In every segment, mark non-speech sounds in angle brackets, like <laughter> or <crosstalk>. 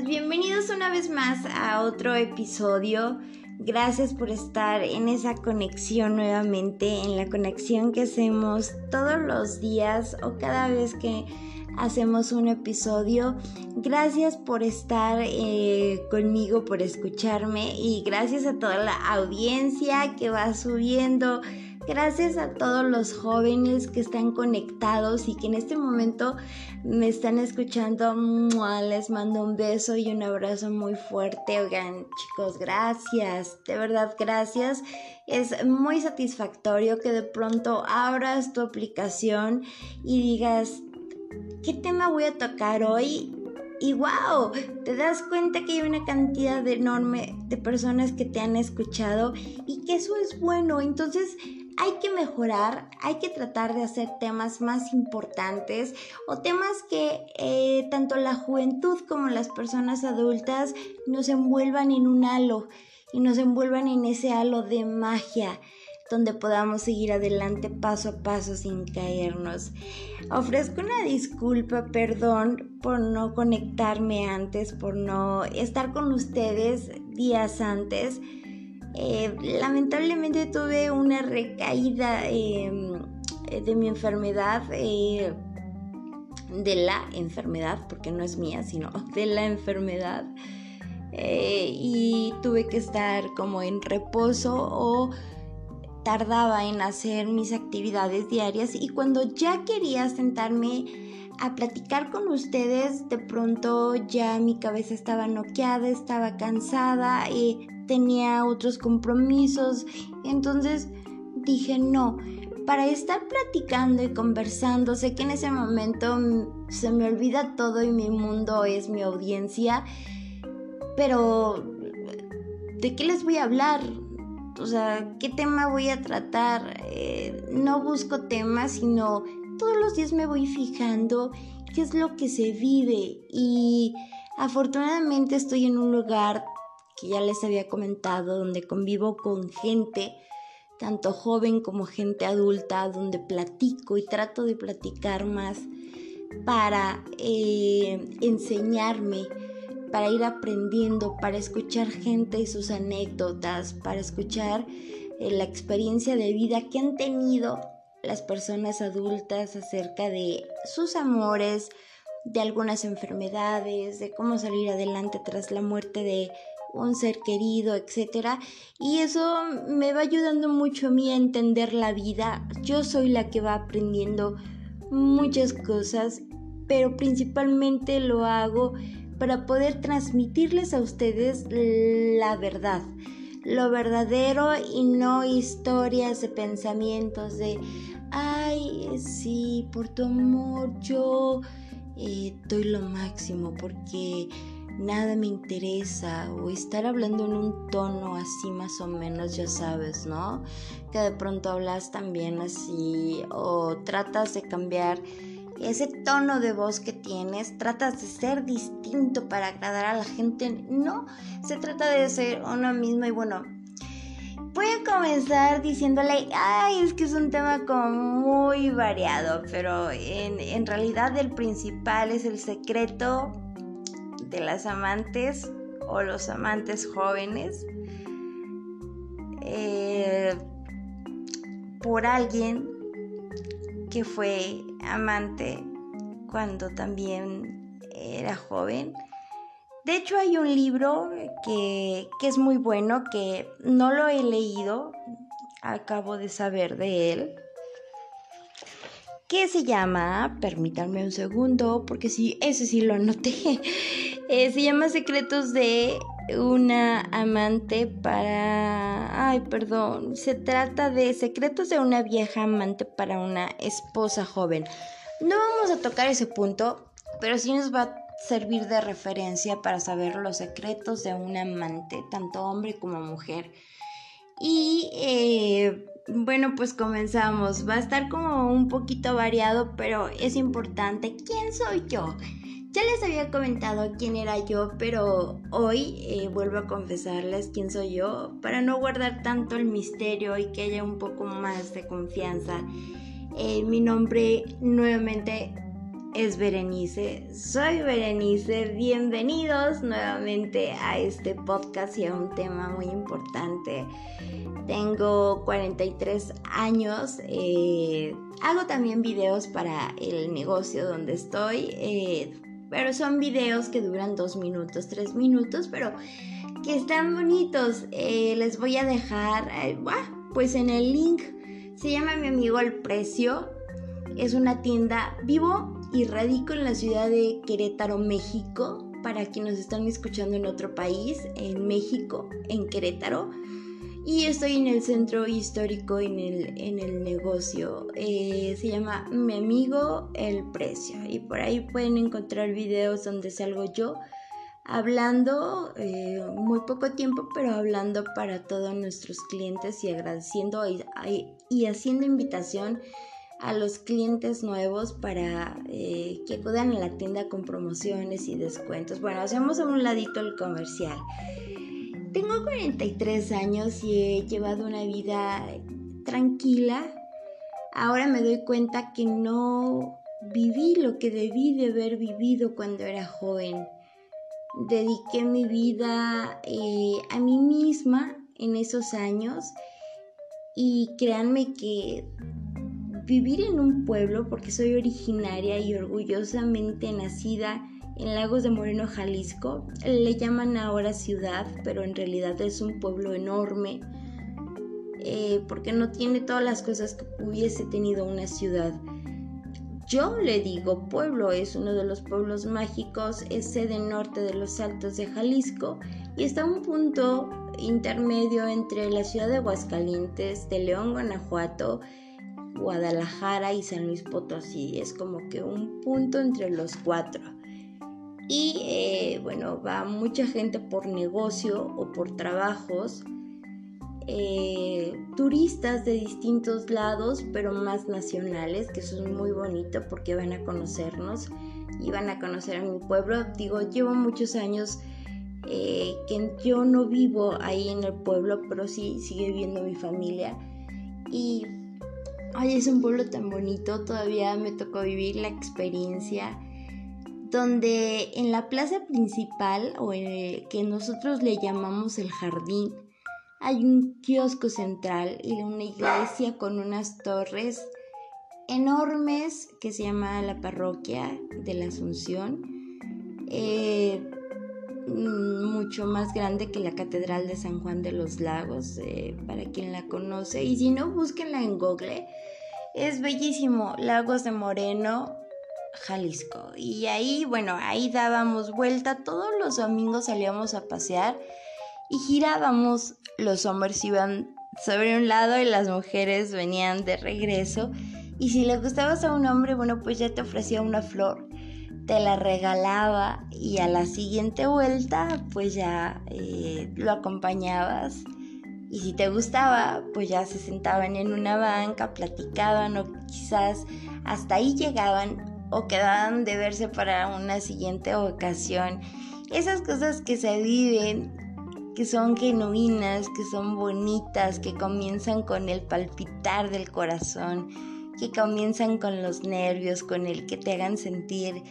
bienvenidos una vez más a otro episodio. Gracias por estar en esa conexión nuevamente, en la conexión que hacemos todos los días o cada vez que hacemos un episodio. Gracias por estar eh, conmigo, por escucharme y gracias a toda la audiencia que va subiendo Gracias a todos los jóvenes que están conectados y que en este momento me están escuchando. Les mando un beso y un abrazo muy fuerte. Oigan, chicos, gracias. De verdad, gracias. Es muy satisfactorio que de pronto abras tu aplicación y digas, ¿qué tema voy a tocar hoy? Y wow, te das cuenta que hay una cantidad enorme de personas que te han escuchado y que eso es bueno. Entonces, hay que mejorar, hay que tratar de hacer temas más importantes o temas que eh, tanto la juventud como las personas adultas nos envuelvan en un halo y nos envuelvan en ese halo de magia donde podamos seguir adelante paso a paso sin caernos. Ofrezco una disculpa, perdón por no conectarme antes, por no estar con ustedes días antes eh, lamentablemente tuve una recaída em, de mi enfermedad, eh, de la enfermedad, porque no es mía, sino <laughs> de la enfermedad. Eh, y tuve que estar como en reposo o tardaba en hacer mis actividades diarias y cuando ya quería sentarme a platicar con ustedes, de pronto ya mi cabeza estaba noqueada, estaba cansada y tenía otros compromisos. Entonces dije, no, para estar platicando y conversando, sé que en ese momento se me olvida todo y mi mundo es mi audiencia, pero ¿de qué les voy a hablar? O sea, ¿qué tema voy a tratar? Eh, no busco temas, sino todos los días me voy fijando qué es lo que se vive y afortunadamente estoy en un lugar que ya les había comentado, donde convivo con gente, tanto joven como gente adulta, donde platico y trato de platicar más para eh, enseñarme, para ir aprendiendo, para escuchar gente y sus anécdotas, para escuchar eh, la experiencia de vida que han tenido las personas adultas acerca de sus amores, de algunas enfermedades, de cómo salir adelante tras la muerte de un ser querido, etc. Y eso me va ayudando mucho a mí a entender la vida. Yo soy la que va aprendiendo muchas cosas, pero principalmente lo hago para poder transmitirles a ustedes la verdad, lo verdadero y no historias de pensamientos de, ay, sí, por tu amor yo eh, doy lo máximo porque nada me interesa o estar hablando en un tono así más o menos, ya sabes, ¿no? Que de pronto hablas también así o tratas de cambiar ese tono de voz que tienes, tratas de ser distinto para agradar a la gente. No, se trata de ser uno mismo y bueno. Voy a comenzar diciéndole, ay, es que es un tema como muy variado, pero en, en realidad el principal es el secreto de las amantes o los amantes jóvenes eh, por alguien que fue amante cuando también era joven. De hecho hay un libro que, que es muy bueno, que no lo he leído, acabo de saber de él, que se llama, permítanme un segundo, porque sí, ese sí lo anoté, <laughs> eh, se llama Secretos de una amante para... Ay, perdón. Se trata de Secretos de una vieja amante para una esposa joven. No vamos a tocar ese punto, pero sí nos va a servir de referencia para saber los secretos de un amante, tanto hombre como mujer. Y eh, bueno, pues comenzamos. Va a estar como un poquito variado, pero es importante. ¿Quién soy yo? Ya les había comentado quién era yo, pero hoy eh, vuelvo a confesarles quién soy yo para no guardar tanto el misterio y que haya un poco más de confianza. Eh, mi nombre nuevamente es Berenice. Soy Berenice. Bienvenidos nuevamente a este podcast y a un tema muy importante. Tengo 43 años. Eh, hago también videos para el negocio donde estoy. Eh, pero son videos que duran dos minutos, tres minutos, pero que están bonitos. Eh, les voy a dejar, pues en el link. Se llama mi amigo El Precio. Es una tienda vivo y radico en la ciudad de Querétaro, México. Para quienes están escuchando en otro país, en México, en Querétaro. Y estoy en el centro histórico, en el, en el negocio. Eh, se llama Mi amigo el precio. Y por ahí pueden encontrar videos donde salgo yo hablando eh, muy poco tiempo, pero hablando para todos nuestros clientes y agradeciendo y haciendo invitación a los clientes nuevos para eh, que acudan a la tienda con promociones y descuentos. Bueno, hacemos a un ladito el comercial. Tengo 43 años y he llevado una vida tranquila. Ahora me doy cuenta que no viví lo que debí de haber vivido cuando era joven. Dediqué mi vida eh, a mí misma en esos años y créanme que vivir en un pueblo, porque soy originaria y orgullosamente nacida en Lagos de Moreno, Jalisco, le llaman ahora ciudad, pero en realidad es un pueblo enorme, eh, porque no tiene todas las cosas que hubiese tenido una ciudad. Yo le digo pueblo, es uno de los pueblos mágicos, es sede norte de los Altos de Jalisco y está a un punto intermedio entre la ciudad de Aguascalientes, de León, Guanajuato, Guadalajara y San Luis Potosí. Es como que un punto entre los cuatro. Y eh, bueno, va mucha gente por negocio o por trabajos. Eh, turistas de distintos lados, pero más nacionales, que eso es muy bonito porque van a conocernos y van a conocer a mi pueblo. Digo, llevo muchos años eh, que yo no vivo ahí en el pueblo, pero sí sigue viendo mi familia. Y Ay, es un pueblo tan bonito, todavía me tocó vivir la experiencia donde en la plaza principal o en que nosotros le llamamos el jardín hay un kiosco central y una iglesia con unas torres enormes que se llama la parroquia de la Asunción, eh, mucho más grande que la Catedral de San Juan de los Lagos, eh, para quien la conoce. Y si no, búsquenla en Google. Es bellísimo, Lagos de Moreno, Jalisco. Y ahí, bueno, ahí dábamos vuelta, todos los domingos salíamos a pasear y girábamos. Los hombres iban sobre un lado y las mujeres venían de regreso. Y si le gustabas a un hombre, bueno, pues ya te ofrecía una flor, te la regalaba y a la siguiente vuelta, pues ya eh, lo acompañabas y si te gustaba, pues ya se sentaban en una banca, platicaban o quizás hasta ahí llegaban o quedaban de verse para una siguiente ocasión. Esas cosas que se viven, que son genuinas, que son bonitas, que comienzan con el palpitar del corazón, que comienzan con los nervios, con el que te hagan sentir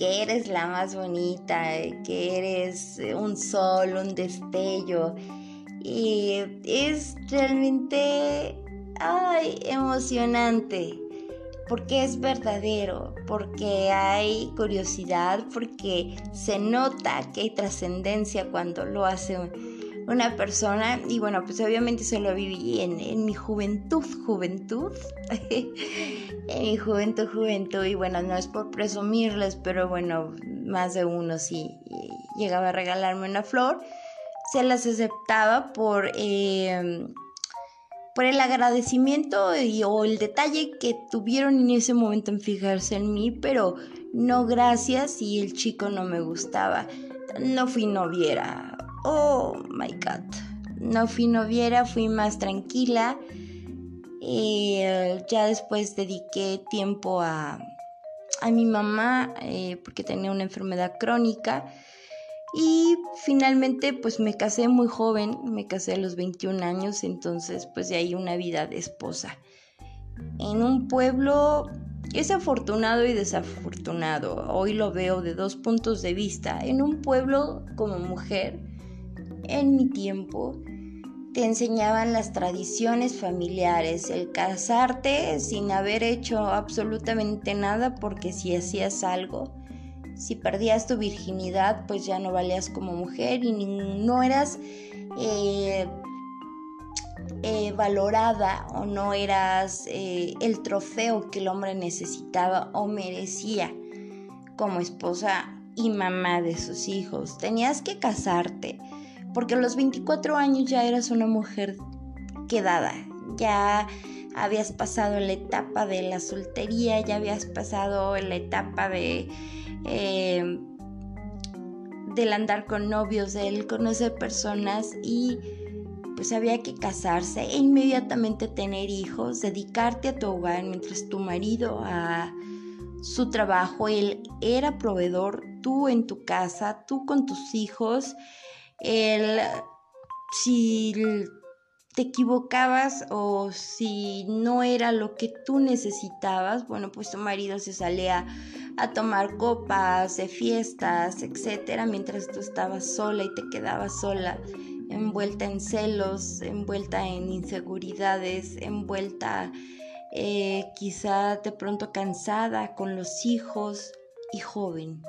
que eres la más bonita, que eres un sol, un destello. Y es realmente ay, emocionante porque es verdadero, porque hay curiosidad, porque se nota que hay trascendencia cuando lo hace una persona. Y bueno, pues obviamente se lo viví en, en mi juventud, juventud, <laughs> en mi juventud, juventud. Y bueno, no es por presumirles, pero bueno, más de uno sí llegaba a regalarme una flor se las aceptaba por, em, por el agradecimiento y, o el detalle que tuvieron en ese momento en fijarse en mí, pero no gracias y el chico no me gustaba. No fui noviera. Oh my god. No fui noviera, fui más tranquila. Eh, ya después dediqué tiempo a, a mi mamá eh, porque tenía una enfermedad crónica y finalmente pues me casé muy joven, me casé a los 21 años, entonces pues de ahí una vida de esposa. En un pueblo es afortunado y desafortunado. Hoy lo veo de dos puntos de vista. En un pueblo como mujer, en mi tiempo, te enseñaban las tradiciones familiares, el casarte sin haber hecho absolutamente nada porque si hacías algo, si perdías tu virginidad, pues ya no valías como mujer y no eras eh, eh, valorada o no eras eh, el trofeo que el hombre necesitaba o merecía como esposa y mamá de sus hijos. Tenías que casarte porque a los 24 años ya eras una mujer quedada, ya habías pasado la etapa de la soltería, ya habías pasado la etapa de eh, del andar con novios, del conocer personas y pues había que casarse e inmediatamente tener hijos, dedicarte a tu hogar mientras tu marido a su trabajo, él era proveedor, tú en tu casa, tú con tus hijos el, si te equivocabas o si no era lo que tú necesitabas, bueno, pues tu marido se salía a tomar copas, de fiestas, etcétera, mientras tú estabas sola y te quedabas sola, envuelta en celos, envuelta en inseguridades, envuelta eh, quizá de pronto cansada con los hijos y joven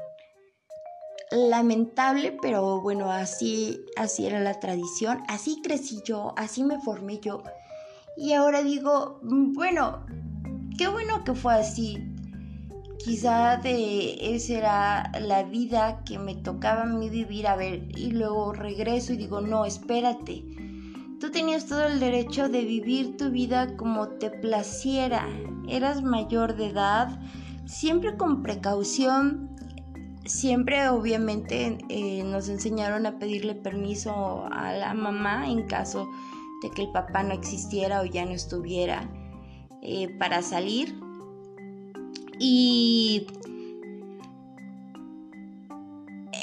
lamentable, pero bueno, así, así era la tradición, así crecí yo, así me formé yo. Y ahora digo, mm, bueno, qué bueno que fue así. Quizá de esa era la vida que me tocaba a mí vivir, a ver, y luego regreso y digo, no, espérate. Tú tenías todo el derecho de vivir tu vida como te placiera. Eras mayor de edad, siempre con precaución, siempre obviamente eh, nos enseñaron a pedirle permiso a la mamá en caso de que el papá no existiera o ya no estuviera eh, para salir. Y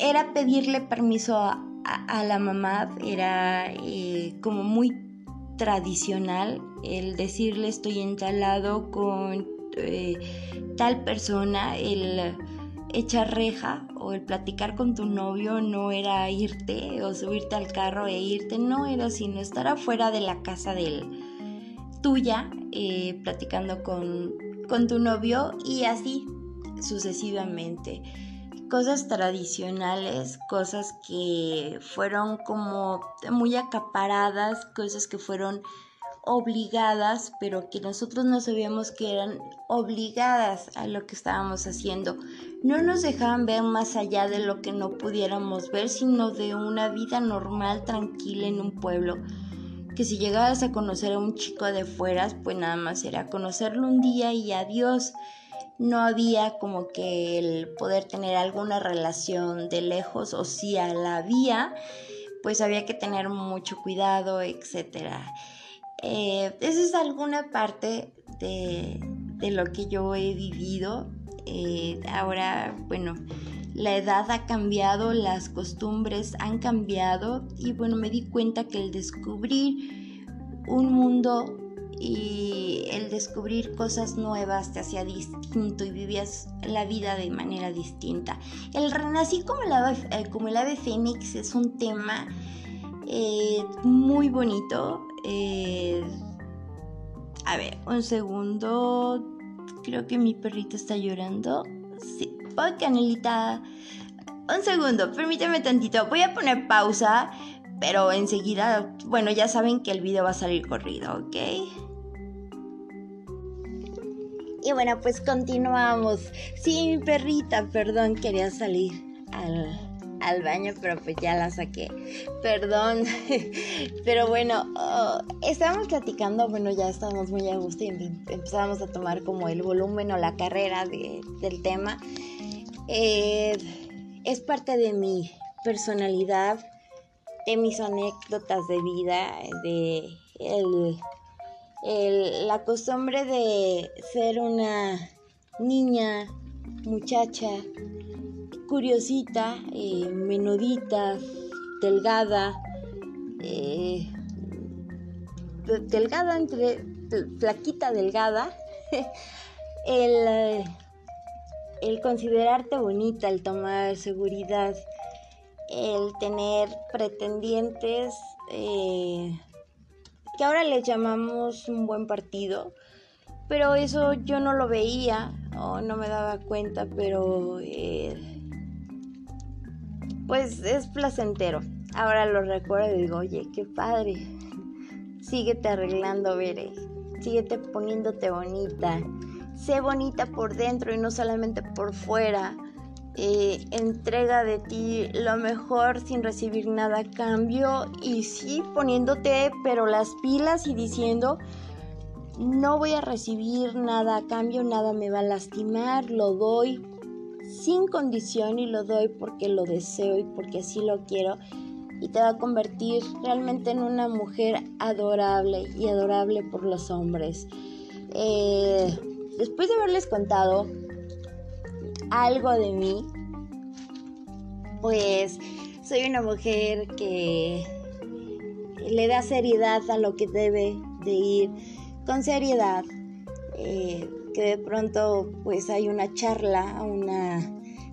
era pedirle permiso a, la mamá, era eh, como muy tradicional el decirle estoy entalado con tal persona, el echar reja o el platicar con tu novio no era irte o subirte al carro e irte, no era sino estar afuera de la casa de él, tuya, eh, platicando con, con tu novio y así sucesivamente. Cosas tradicionales, cosas que fueron como muy acaparadas, cosas que fueron obligadas, pero que nosotros no sabíamos que eran obligadas a lo que estábamos haciendo. No nos dejaban ver más allá de lo que no pudiéramos ver, sino de una vida normal, tranquila en un pueblo. Que si llegabas a conocer a un chico de fueras, pues nada más era conocerlo un día y adiós. No había como que el poder tener alguna relación de lejos, o si la había, pues había que tener mucho cuidado, etcétera. Eh, esa es alguna parte de, lo que yo he vivido. Eh, ahora, bueno, la edad ha cambiado, las costumbres han cambiado y bueno, me di cuenta que el descubrir un mundo y el descubrir cosas nuevas te hacía distinto y vivías la vida de manera distinta. El renací como el ave, eh, como el ave fénix es un tema muy bonito eh, a ver, un segundo. Creo que mi perrito está llorando. Sí, oh, Canelita. Un segundo, permíteme tantito. Voy a poner pausa, pero enseguida, bueno, ya saben que el video va a salir corrido, ¿ok? Y bueno, pues continuamos. Sí, mi perrita, perdón, quería salir al al baño, pero pues ya la saqué. Perdón. <laughs> pero bueno, oh, estábamos platicando, bueno, ya estábamos muy a gusto y empezábamos a tomar como el volumen o la carrera del tema. Eh, es parte de mi personalidad, de mis anécdotas de vida, de la costumbre de ser una niña, muchacha, curiosita, eh, menudita, delgada, eh, delgada entre flaquita, delgada. <laughs> el, el considerarte bonita, el tomar seguridad, el tener pretendientes eh, que ahora les llamamos un buen partido, pero eso yo no lo veía o no me daba cuenta, pero eh, pues es placentero. Ahora lo recuerdo y digo, oye, qué padre. Síguete arreglando, Bere. Síguete poniéndote bonita. Sé bonita por dentro y no solamente por fuera. Eh, entrega de ti lo mejor sin recibir nada a cambio y sí poniéndote pero las pilas y diciendo no voy a recibir nada a cambio, nada me va a lastimar, lo doy sin condición y lo doy porque lo deseo y porque así lo quiero y te va a convertir realmente en una mujer adorable y adorable por los hombres. Eh, después de haberles contado algo de mí, pues soy una mujer que le da seriedad a lo que debe de ir con seriedad. Eh, que de pronto pues hay una charla, una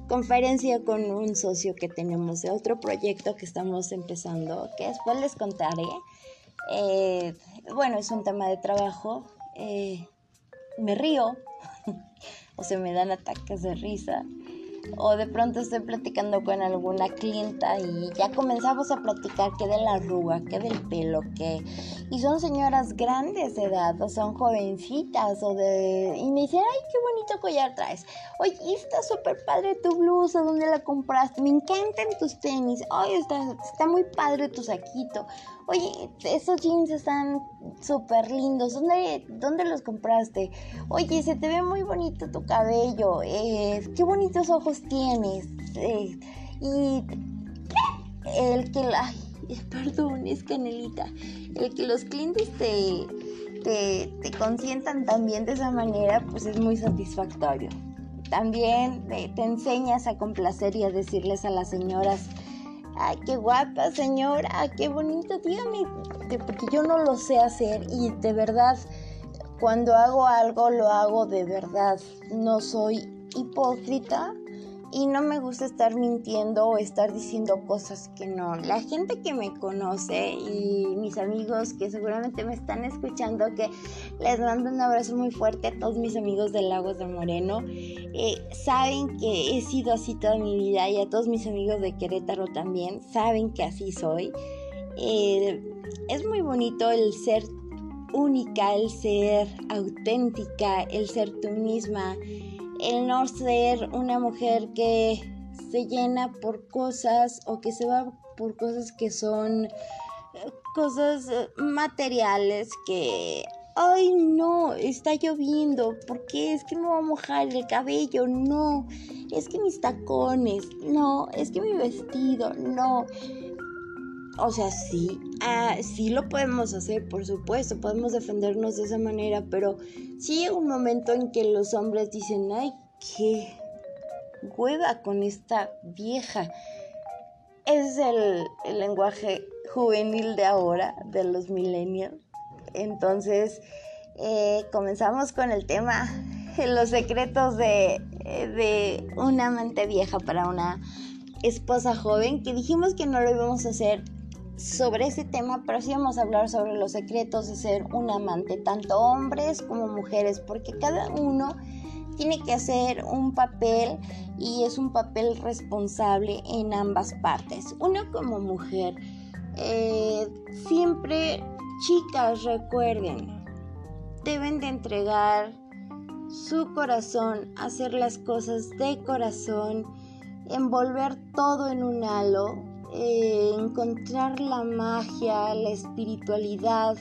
conferencia con un socio que tenemos de otro proyecto que estamos empezando, que después les contaré. Eh, bueno, es un tema de trabajo. Eh, me río <laughs> o se me dan ataques de risa o de pronto estoy platicando con alguna clienta y ya comenzamos a platicar que de la arruga, que del pelo, que... Y son señoras grandes de edad, o son jovencitas, o de... Y me dicen, ay, qué bonito collar traes. Oye, está súper padre tu blusa, ¿dónde la compraste? Me encantan tus tenis. Ay, está, está muy padre tu saquito. Oye, esos jeans están súper lindos. ¿Dónde, ¿Dónde los compraste? Oye, se te ve muy bonito tu cabello. Eh, qué bonitos ojos tienes. Eh, y el que la... perdón, es canelita. El que los clientes te, te, te consientan también de esa manera, pues es muy satisfactorio. También te, te enseñas a complacer y a decirles a las señoras ay, qué guapa señora, qué bonito, dígame, porque yo no lo sé hacer y de verdad, cuando hago algo, lo hago de verdad, no soy hipócrita y no me gusta estar mintiendo o estar diciendo cosas que no. La gente que me conoce y mis amigos que seguramente me están escuchando, que les mando un abrazo muy fuerte a todos mis amigos de Lagos de Moreno, eh, saben que he sido así toda mi vida y a todos mis amigos de Querétaro también, saben que así soy. Eh, es muy bonito el ser única, el ser auténtica, el ser tú misma el no ser una mujer que se llena por cosas o que se va por cosas que son eh, cosas eh, materiales que ay no, está lloviendo, porque es que me va a mojar el cabello, no, es que mis tacones, no, es que mi vestido, no. O sea, sí, ah, sí lo podemos hacer, por supuesto, podemos defendernos de esa manera, pero sí llega un momento en que los hombres dicen, ay, qué hueva con esta vieja. Es el, lenguaje juvenil de ahora, de los millennials. Entonces, eh, comenzamos con el tema, <laughs> los secretos de, de una amante vieja para una esposa joven, que dijimos que no lo íbamos a hacer sobre ese tema, pero sí vamos a hablar sobre los secretos de ser un amante, tanto hombres como mujeres, porque cada uno tiene que hacer un papel y es un papel responsable en ambas partes. Uno como mujer, eh, siempre chicas recuerden, deben de entregar su corazón, hacer las cosas de corazón, envolver todo en un halo eh, encontrar la magia, la espiritualidad,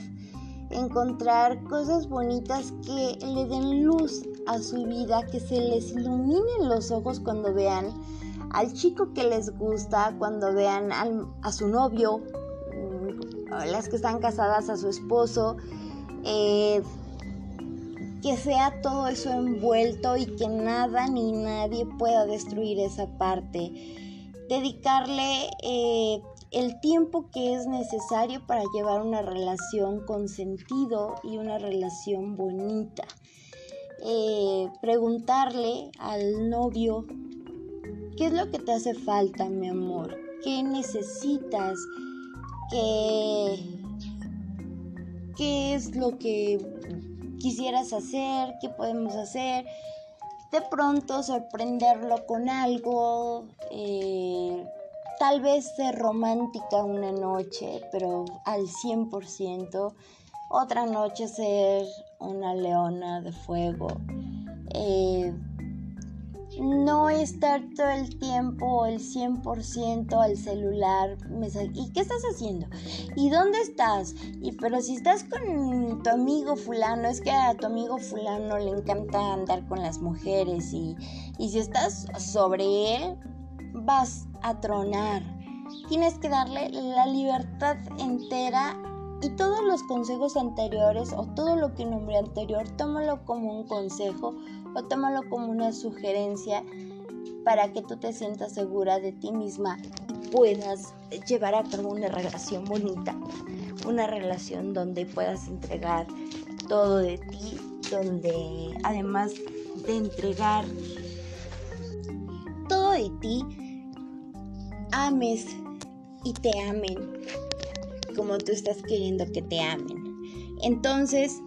encontrar cosas bonitas que le den luz a su vida, que se les iluminen los ojos cuando vean al chico que les gusta, cuando vean a su novio, mm, las que están casadas a su esposo, eh, que sea todo eso envuelto y que nada ni nadie pueda destruir esa parte dedicarle eh, el tiempo que es necesario para llevar una relación con sentido y una relación bonita. eh, preguntarle al novio qué es lo que te hace falta, mi amor, qué necesitas, qué, qué es lo que quisieras hacer, qué podemos hacer. De pronto sorprenderlo con algo, eh, tal vez ser romántica una noche, pero al 100%. Otra noche ser una leona de fuego. Eh, no estar todo el tiempo el 100% al celular. ¿Y qué estás haciendo? ¿Y dónde estás? Y pero si estás con tu amigo fulano, es que a tu amigo fulano le encanta andar con las mujeres y, y si estás sobre él, vas a tronar. Tienes que darle la libertad entera y todos los consejos anteriores o todo lo que nombré anterior, tómalo como un consejo o tómalo como una sugerencia para que tú te sientas segura de ti misma y puedas llevar a cabo una relación bonita, una relación donde puedas entregar todo de ti, donde además de entregar todo de ti, ames y te amen como tú estás queriendo que te amen. Entonces,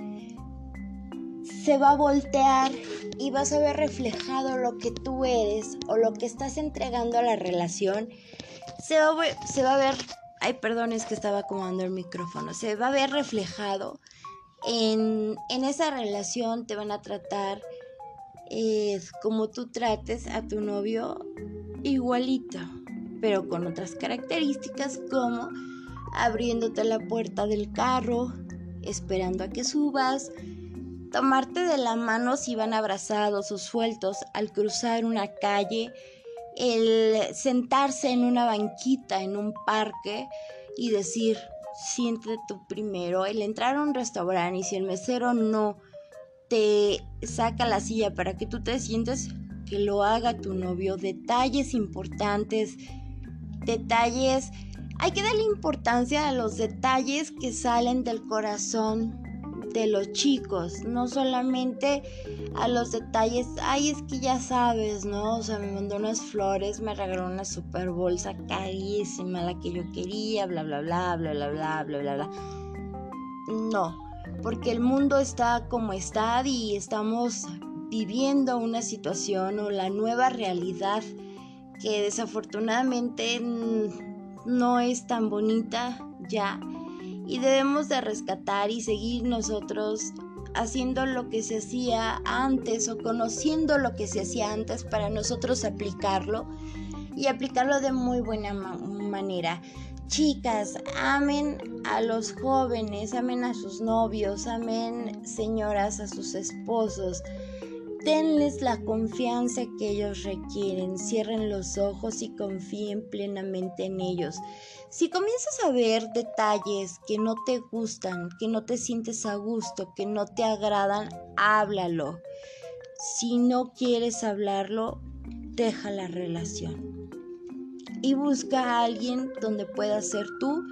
se va a voltear y vas a ver reflejado lo que tú eres o lo que estás entregando a la relación. Se va a se va a ver ay, perdón, es que estaba acomodando el micrófono. Se va a ver reflejado en, en esa relación. Te van a tratar eh, como tú trates a tu novio igualito, pero con otras características como abriéndote la puerta del carro, esperando a que subas, tomarte de la mano si van abrazados o sueltos al cruzar una calle, el sentarse en una banquita en un parque y decir, siéntate tú primero, el entrar a un restaurante y si el mesero no te saca la silla para que tú te sientes, que lo haga tu novio, detalles importantes, detalles hay que darle importancia a los detalles que salen del corazón de los chicos, no solamente a los detalles, ay, es que ya sabes, ¿no? O sea, me mandó unas flores, me regaló una super bolsa carísima, la que yo quería, bla, bla, bla, bla, bla, bla, bla, bla, bla. No, porque el mundo está como está y estamos viviendo una situación o la nueva realidad que desafortunadamente no es tan bonita ya y debemos de rescatar y seguir nosotros haciendo lo que se hacía antes o conociendo lo que se hacía antes para nosotros aplicarlo y aplicarlo de muy buena manera. Chicas, amen a los jóvenes, amen a sus novios, amen señoras a sus esposos. Denles la confianza que ellos requieren, cierren los ojos y confíen plenamente en ellos. Si comienzas a ver detalles que no te gustan, que no te sientes a gusto, que no te agradan, háblalo. Si no quieres hablarlo, deja la relación. Y busca a alguien donde puedas ser tú,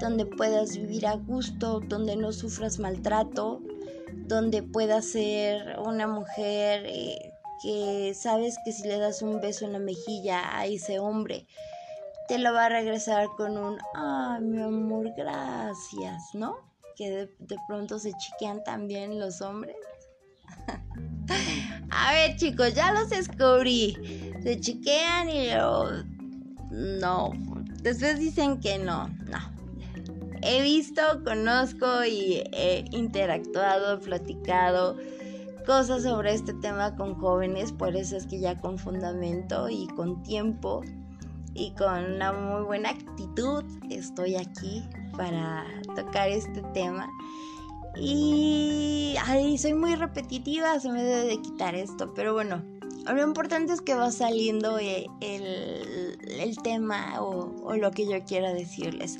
donde puedas vivir a gusto, donde no sufras maltrato, donde pueda ser una mujer eh, que sabes que si le das un beso en la mejilla a ese hombre, te lo va a regresar con un, ay, mi amor, gracias, ¿no? Que de, pronto se chiquean también los hombres. <laughs> a ver, chicos, ya los descubrí. Se chiquean y luego... No, después dicen que no, no he visto, conozco y he interactuado, platicado cosas sobre este tema con jóvenes, por eso es que ya con fundamento y con tiempo y con una muy buena actitud estoy aquí para tocar este tema. Y soy muy repetitiva, se me debe de quitar esto, pero bueno, lo importante es que va saliendo eh, el, tema o, o, lo que yo quiera decirles.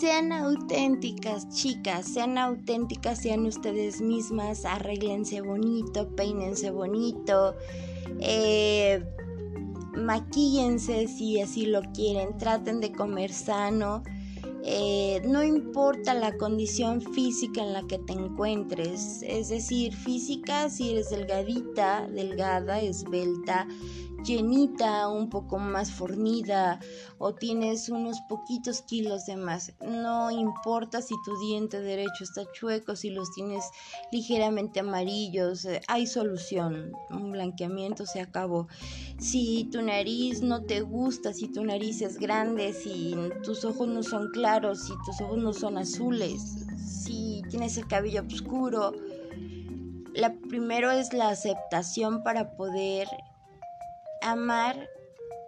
Sean auténticas, chicas, sean auténticas, sean ustedes mismas, arréglense bonito, peínense bonito, eh, maquíllense si así lo quieren, traten de comer sano Eh, no importa la condición física en la que te encuentres, es decir, física si eres delgadita, delgada, esbelta, llenita, un poco más fornida o tienes unos poquitos kilos de más. No importa si tu diente derecho está chueco, si los tienes ligeramente amarillos, eh, hay solución. Un blanqueamiento se acabó. Si tu nariz no te gusta, si tu nariz es grande, si tus ojos no son claros, si tus ojos no son azules, si tienes el cabello oscuro, la primero es la aceptación para poder amar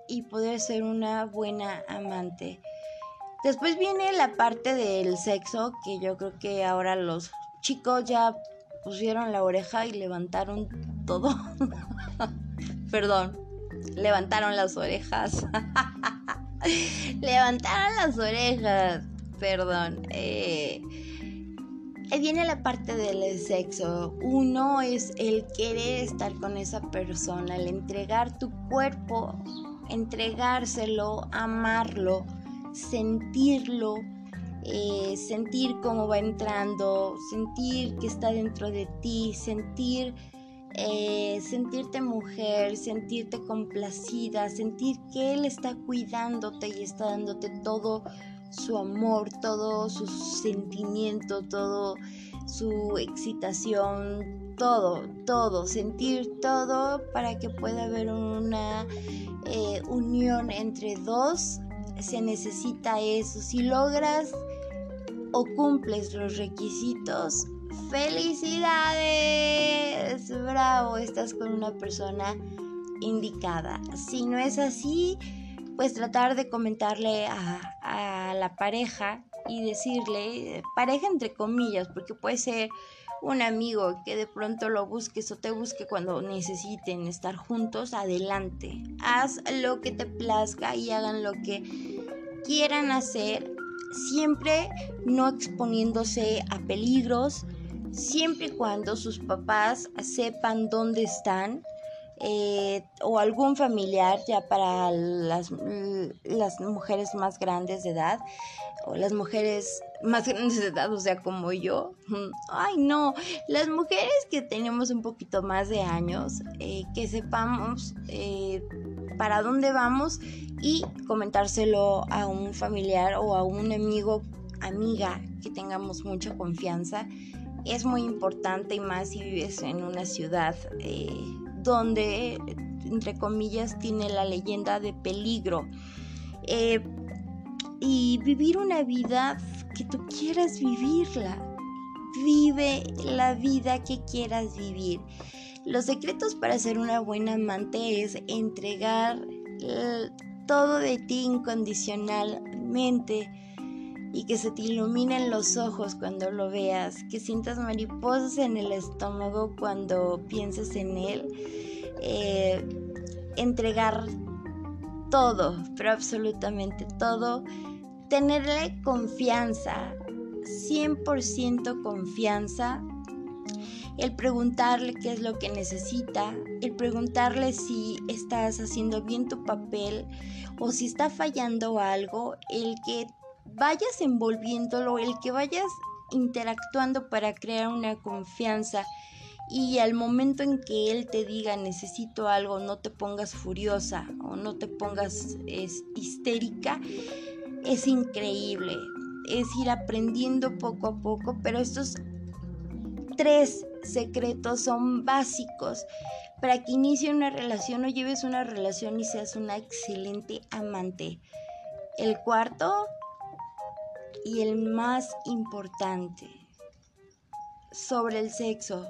y poder ser una buena amante. Después viene la parte del sexo, que yo creo que ahora los chicos ya pusieron la oreja y levantaron todo. <laughs> Perdón, levantaron las orejas. <laughs> levantaron las orejas. Perdón. Eh, viene la parte del sexo. Uno es el querer estar con esa persona, el entregar tu cuerpo, entregárselo, amarlo, sentirlo, eh, sentir cómo va entrando, sentir que está dentro de ti, sentir, eh, sentirte mujer, sentirte complacida, sentir que él está cuidándote y está dándote todo su amor, todo su sentimiento, todo su excitación, todo, todo, sentir todo para que pueda haber una eh, unión entre dos. Se necesita eso. Si logras o cumples los requisitos, felicidades, bravo, estás con una persona indicada. Si no es así, pues tratar de comentarle a, la pareja y decirle, pareja entre comillas, porque puede ser un amigo que de pronto lo busques o te busque cuando necesiten estar juntos, adelante. Haz lo que te plazca y hagan lo que quieran hacer, siempre no exponiéndose a peligros, siempre y cuando sus papás sepan dónde están eh, o algún familiar ya para las, las mujeres más grandes de edad o las mujeres más grandes de edad, o sea, como yo. <laughs> Ay, no, las mujeres que tenemos un poquito más de años, eh, que sepamos eh, para dónde vamos y comentárselo a un familiar o a un amigo, amiga que tengamos mucha confianza. Es muy importante y más si vives en una ciudad donde, entre comillas, tiene la leyenda de peligro. Eh, y vivir una vida que tú quieras vivirla. Vive la vida que quieras vivir. Los secretos para ser una buena amante es entregar todo de ti incondicionalmente y que se te iluminen los ojos cuando lo veas, que sientas mariposas en el estómago cuando pienses en él. Eh, entregar todo, pero absolutamente todo. Tenerle confianza, 100% confianza. El preguntarle qué es lo que necesita, el preguntarle si estás haciendo bien tu papel o si está fallando algo, el que vayas envolviéndolo, el que vayas interactuando para crear una confianza y al momento en que él te diga necesito algo, no te pongas furiosa o no te pongas histérica, es increíble. Es ir aprendiendo poco a poco, pero estos tres secretos son básicos para que inicie una relación o lleves una relación y seas una excelente amante. El cuarto y el más importante sobre el sexo.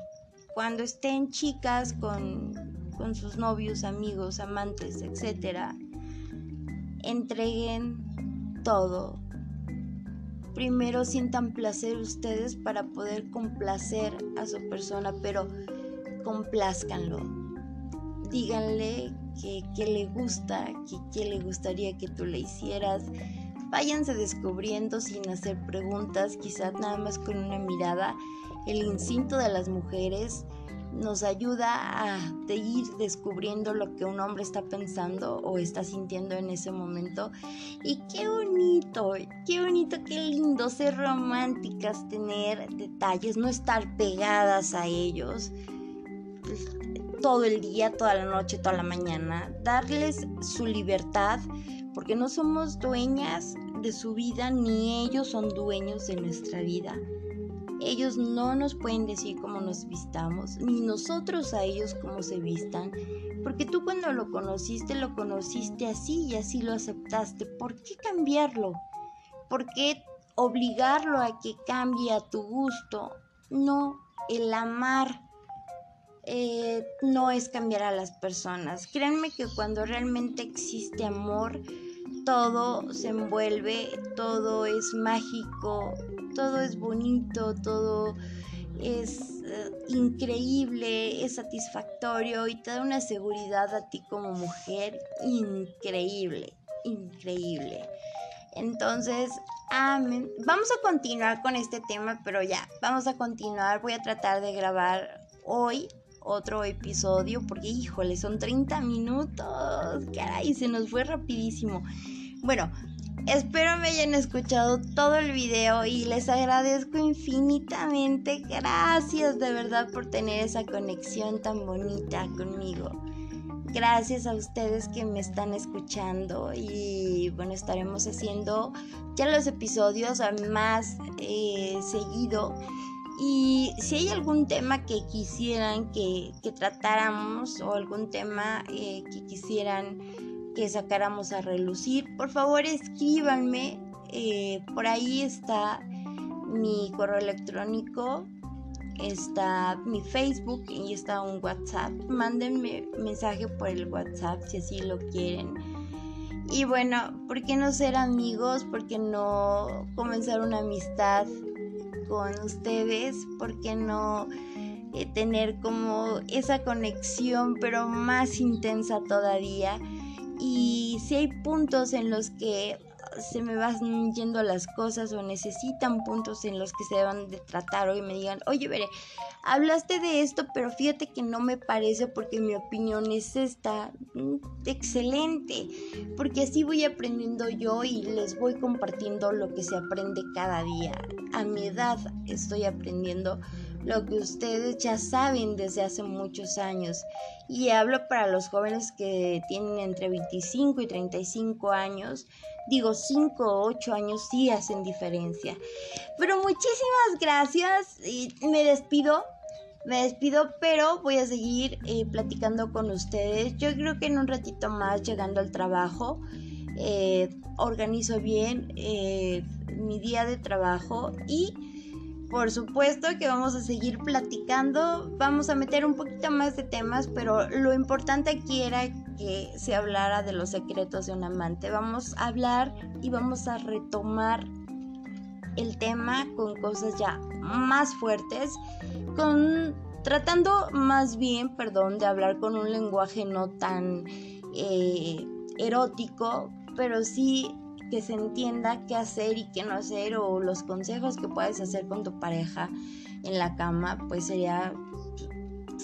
Cuando estén chicas con, sus novios, amigos, amantes, etc., entreguen todo. Primero sientan placer ustedes para poder complacer a su persona, pero complázcanlo. Díganle que, que le gusta, que, que le gustaría que tú le hicieras Váyanse descubriendo sin hacer preguntas, quizás nada más con una mirada, el instinto de las mujeres nos ayuda a ir descubriendo lo que un hombre está pensando o está sintiendo en ese momento. Y qué bonito, qué bonito, qué lindo ser románticas, tener detalles, no estar pegadas a ellos todo el día, toda la noche, toda la mañana, darles su libertad, porque no somos dueñas de su vida ni ellos son dueños de nuestra vida. Ellos no nos pueden decir cómo nos vistamos, ni nosotros a ellos cómo se vistan, porque tú cuando lo conociste lo conociste así y así lo aceptaste. ¿Por qué cambiarlo? ¿Por qué obligarlo a que cambie a tu gusto? No, el amar eh, no es cambiar a las personas. Créanme que cuando realmente existe amor, todo se envuelve, todo es mágico, todo es bonito, todo es eh, increíble, es satisfactorio y te da una seguridad a ti como mujer increíble, increíble. Entonces, amén. Vamos a continuar con este tema, pero ya, vamos a continuar. Voy a tratar de grabar hoy otro episodio porque, híjole, son 30 minutos. Caray, se nos fue rapidísimo. Bueno, espero me hayan escuchado todo el video y les agradezco infinitamente. Gracias de verdad por tener esa conexión tan bonita conmigo. Gracias a ustedes que me están escuchando y bueno, estaremos haciendo ya los episodios más eh, seguido. Y si hay algún tema que quisieran que, tratáramos o algún tema eh, que quisieran que sacáramos a relucir, por favor escríbanme. Eh, por ahí está mi correo electrónico, está mi Facebook y está un WhatsApp. Mándenme mensaje por el WhatsApp si así lo quieren. Y bueno, ¿por qué no ser amigos? ¿Por qué no comenzar una amistad ustedes? ¿Por qué no eh, tener como esa conexión pero más intensa todavía? y si hay puntos en los que se me van yendo las cosas o necesitan puntos en los que se deban de tratar o me digan, oye, veré, hablaste de esto, pero fíjate que no me parece porque mi opinión es esta. Mm, excelente, porque así voy aprendiendo yo y les voy compartiendo lo que se aprende cada día. A mi edad estoy aprendiendo lo que ustedes ya saben desde hace muchos años. Y hablo para los jóvenes que tienen entre 25 y 35 años. Digo, 5 o 8 años sí hacen diferencia. Pero muchísimas gracias y me despido. Me despido, pero voy a seguir eh, platicando con ustedes. Yo creo que en un ratito más, llegando al trabajo, eh, organizo bien eh, mi día de trabajo y por supuesto que vamos a seguir platicando, vamos a meter un poquito más de temas, pero lo importante aquí era que se hablara de los secretos de un amante. Vamos a hablar y vamos a retomar el tema con cosas ya más fuertes, con tratando más bien, perdón, de hablar con un lenguaje no tan eh, erótico, pero sí que se entienda qué hacer y qué no hacer o los consejos que puedes hacer con tu pareja en la cama, pues sería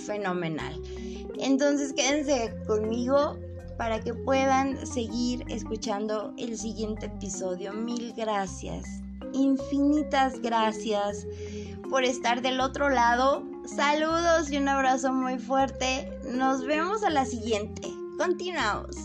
fenomenal. Entonces quédense conmigo para que puedan seguir escuchando el siguiente episodio. Mil gracias, infinitas gracias por estar del otro lado. Saludos y un abrazo muy fuerte. Nos vemos a la siguiente. Continuamos.